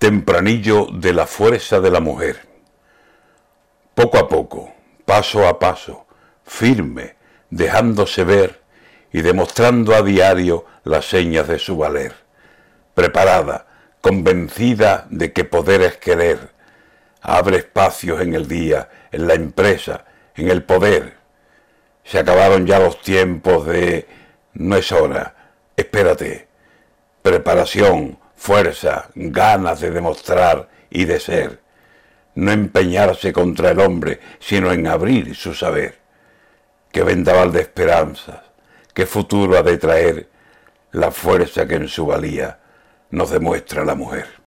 Tempranillo de la fuerza de la mujer. Poco a poco, paso a paso, firme, dejándose ver y demostrando a diario las señas de su valer. Preparada, convencida de que poder es querer, abre espacios en el día, en la empresa, en el poder. Se acabaron ya los tiempos de no es hora, espérate. Preparación, fuerza, ganas de demostrar y de ser. No empeñarse contra el hombre, sino en abrir su saber. Que vendaval de esperanzas, qué futuro ha de traer la fuerza que en su valía nos demuestra la mujer.